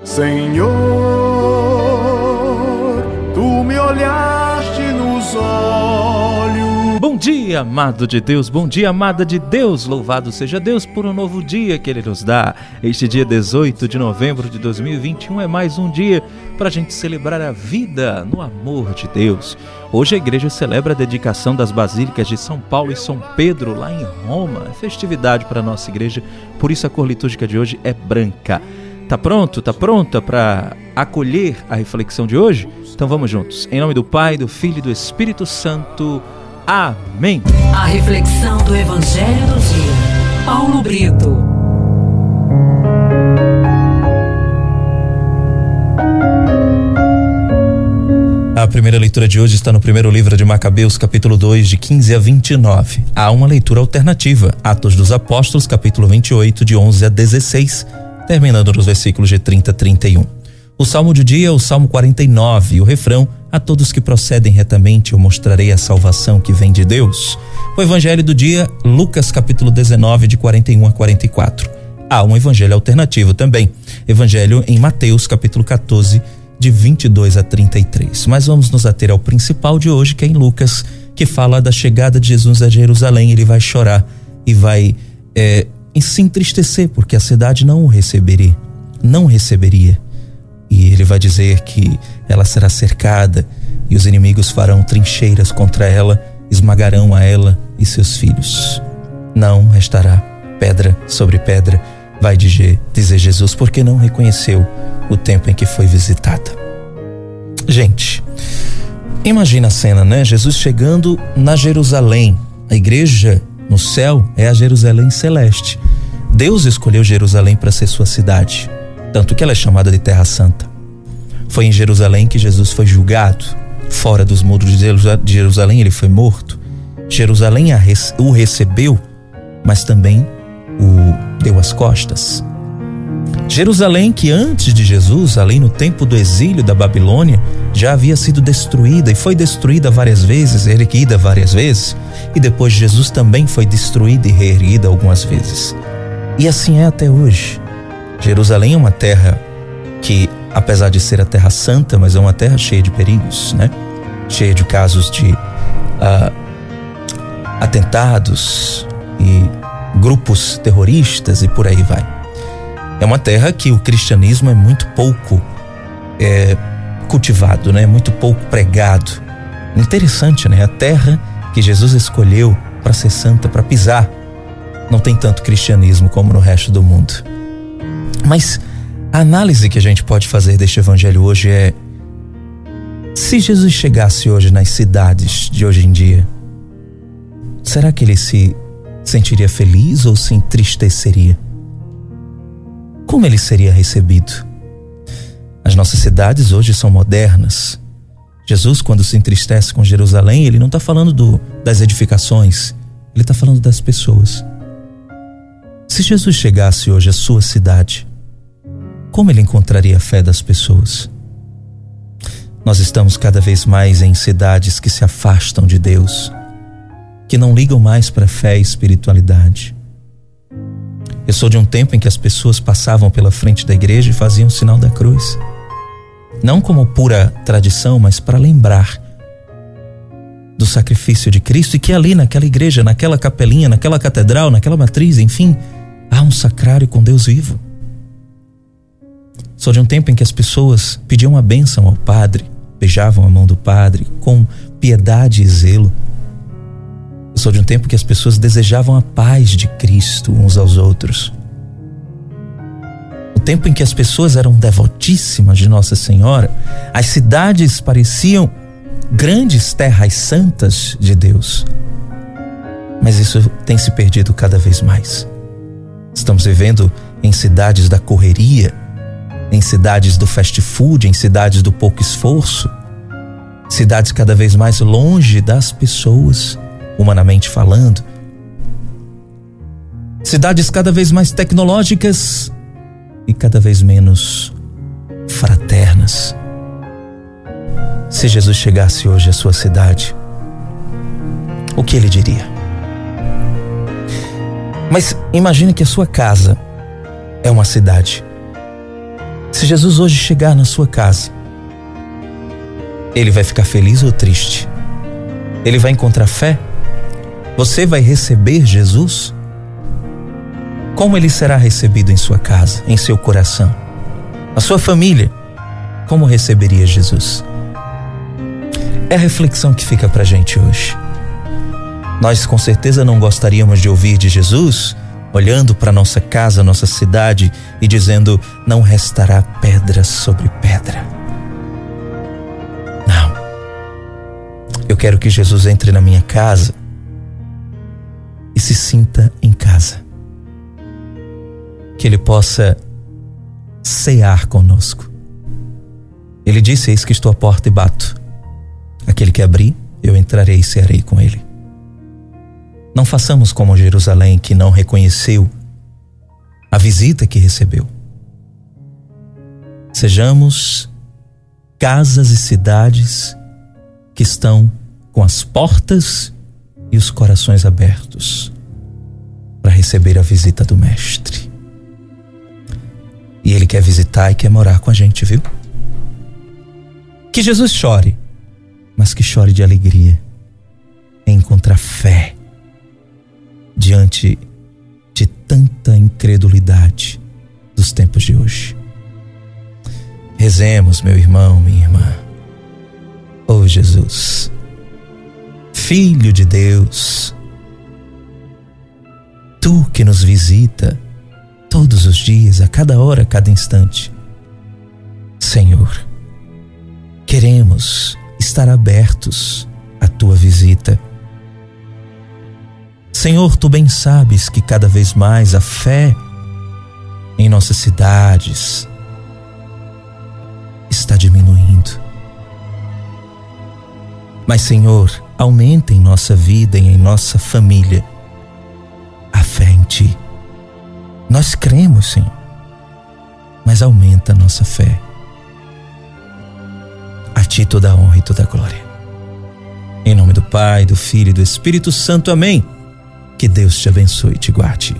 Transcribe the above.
Senhor, tu me olhaste nos olhos. Bom dia, amado de Deus, bom dia, amada de Deus. Louvado seja Deus por um novo dia que Ele nos dá. Este dia 18 de novembro de 2021 é mais um dia para a gente celebrar a vida no amor de Deus. Hoje a igreja celebra a dedicação das basílicas de São Paulo e São Pedro, lá em Roma. É festividade para a nossa igreja, por isso a cor litúrgica de hoje é branca. Tá pronto? Tá pronta para acolher a reflexão de hoje? Então vamos juntos. Em nome do Pai, do Filho e do Espírito Santo. Amém. A reflexão do Evangelho do Dia. Paulo Brito. A primeira leitura de hoje está no primeiro livro de Macabeus, capítulo 2, de 15 a 29. Há uma leitura alternativa, Atos dos Apóstolos, capítulo 28, de 11 a 16 terminando nos versículos de 30 a 31. O salmo de dia é o salmo 49 e o refrão: A todos que procedem retamente eu mostrarei a salvação que vem de Deus. O evangelho do dia, Lucas capítulo 19, de 41 a 44. Há um evangelho alternativo também, evangelho em Mateus capítulo 14, de 22 a 33. Mas vamos nos ater ao principal de hoje, que é em Lucas, que fala da chegada de Jesus a Jerusalém. Ele vai chorar e vai é, em se entristecer porque a cidade não o receberia, não receberia. E ele vai dizer que ela será cercada e os inimigos farão trincheiras contra ela, esmagarão a ela e seus filhos. Não restará pedra sobre pedra, vai dizer, dizer Jesus, porque não reconheceu o tempo em que foi visitada. Gente, imagina a cena, né? Jesus chegando na Jerusalém, a igreja no céu é a Jerusalém celeste. Deus escolheu Jerusalém para ser sua cidade, tanto que ela é chamada de Terra Santa. Foi em Jerusalém que Jesus foi julgado. Fora dos muros de Jerusalém ele foi morto. Jerusalém o recebeu, mas também o deu as costas. Jerusalém, que antes de Jesus, além no tempo do exílio da Babilônia, já havia sido destruída e foi destruída várias vezes, erguida várias vezes, e depois de Jesus também foi destruída e reerguida algumas vezes. E assim é até hoje. Jerusalém é uma terra que, apesar de ser a terra santa, mas é uma terra cheia de perigos, né? Cheia de casos de uh, atentados e grupos terroristas e por aí vai. É uma terra que o cristianismo é muito pouco é, cultivado, né? Muito pouco pregado. Interessante, né? A terra que Jesus escolheu para ser santa, para pisar, não tem tanto cristianismo como no resto do mundo. Mas a análise que a gente pode fazer deste evangelho hoje é: se Jesus chegasse hoje nas cidades de hoje em dia, será que ele se sentiria feliz ou se entristeceria? como ele seria recebido? As nossas cidades hoje são modernas. Jesus, quando se entristece com Jerusalém, ele não está falando do, das edificações, ele está falando das pessoas. Se Jesus chegasse hoje à sua cidade, como ele encontraria a fé das pessoas? Nós estamos cada vez mais em cidades que se afastam de Deus, que não ligam mais para fé e espiritualidade. Eu sou de um tempo em que as pessoas passavam pela frente da igreja e faziam o sinal da cruz. Não como pura tradição, mas para lembrar do sacrifício de Cristo e que ali naquela igreja, naquela capelinha, naquela catedral, naquela matriz, enfim, há um sacrário com Deus vivo. Sou de um tempo em que as pessoas pediam a bênção ao padre, beijavam a mão do padre com piedade e zelo sou de um tempo que as pessoas desejavam a paz de Cristo uns aos outros. O tempo em que as pessoas eram devotíssimas de Nossa Senhora, as cidades pareciam grandes terras santas de Deus. Mas isso tem se perdido cada vez mais. Estamos vivendo em cidades da correria, em cidades do fast food, em cidades do pouco esforço, cidades cada vez mais longe das pessoas humanamente falando. Cidades cada vez mais tecnológicas e cada vez menos fraternas. Se Jesus chegasse hoje à sua cidade, o que ele diria? Mas imagine que a sua casa é uma cidade. Se Jesus hoje chegar na sua casa, ele vai ficar feliz ou triste? Ele vai encontrar fé? Você vai receber Jesus? Como ele será recebido em sua casa, em seu coração? A sua família, como receberia Jesus? É a reflexão que fica pra gente hoje. Nós com certeza não gostaríamos de ouvir de Jesus olhando para nossa casa, nossa cidade e dizendo: não restará pedra sobre pedra. Não. Eu quero que Jesus entre na minha casa e se sinta em casa. Que Ele possa cear conosco. Ele disse: Eis que estou à porta e bato. Aquele que abrir, eu entrarei e cearei com ele. Não façamos como Jerusalém, que não reconheceu a visita que recebeu. Sejamos casas e cidades que estão com as portas e os corações abertos para receber a visita do Mestre. E Ele quer visitar e quer morar com a gente, viu? Que Jesus chore, mas que chore de alegria em encontrar fé diante de tanta incredulidade dos tempos de hoje. Rezemos, meu irmão, minha irmã. Oh Jesus, Filho de Deus, Tu que nos visita todos os dias, a cada hora, a cada instante. Senhor, queremos estar abertos à Tua visita Senhor, tu bem sabes que cada vez mais a fé em nossas cidades está diminuindo. Mas, Senhor, aumenta em nossa vida e em nossa família a fé em Ti. Nós cremos, Senhor, mas aumenta a nossa fé. A Ti toda a honra e toda a glória. Em nome do Pai, do Filho e do Espírito Santo. Amém. Que Deus te abençoe e te guarde.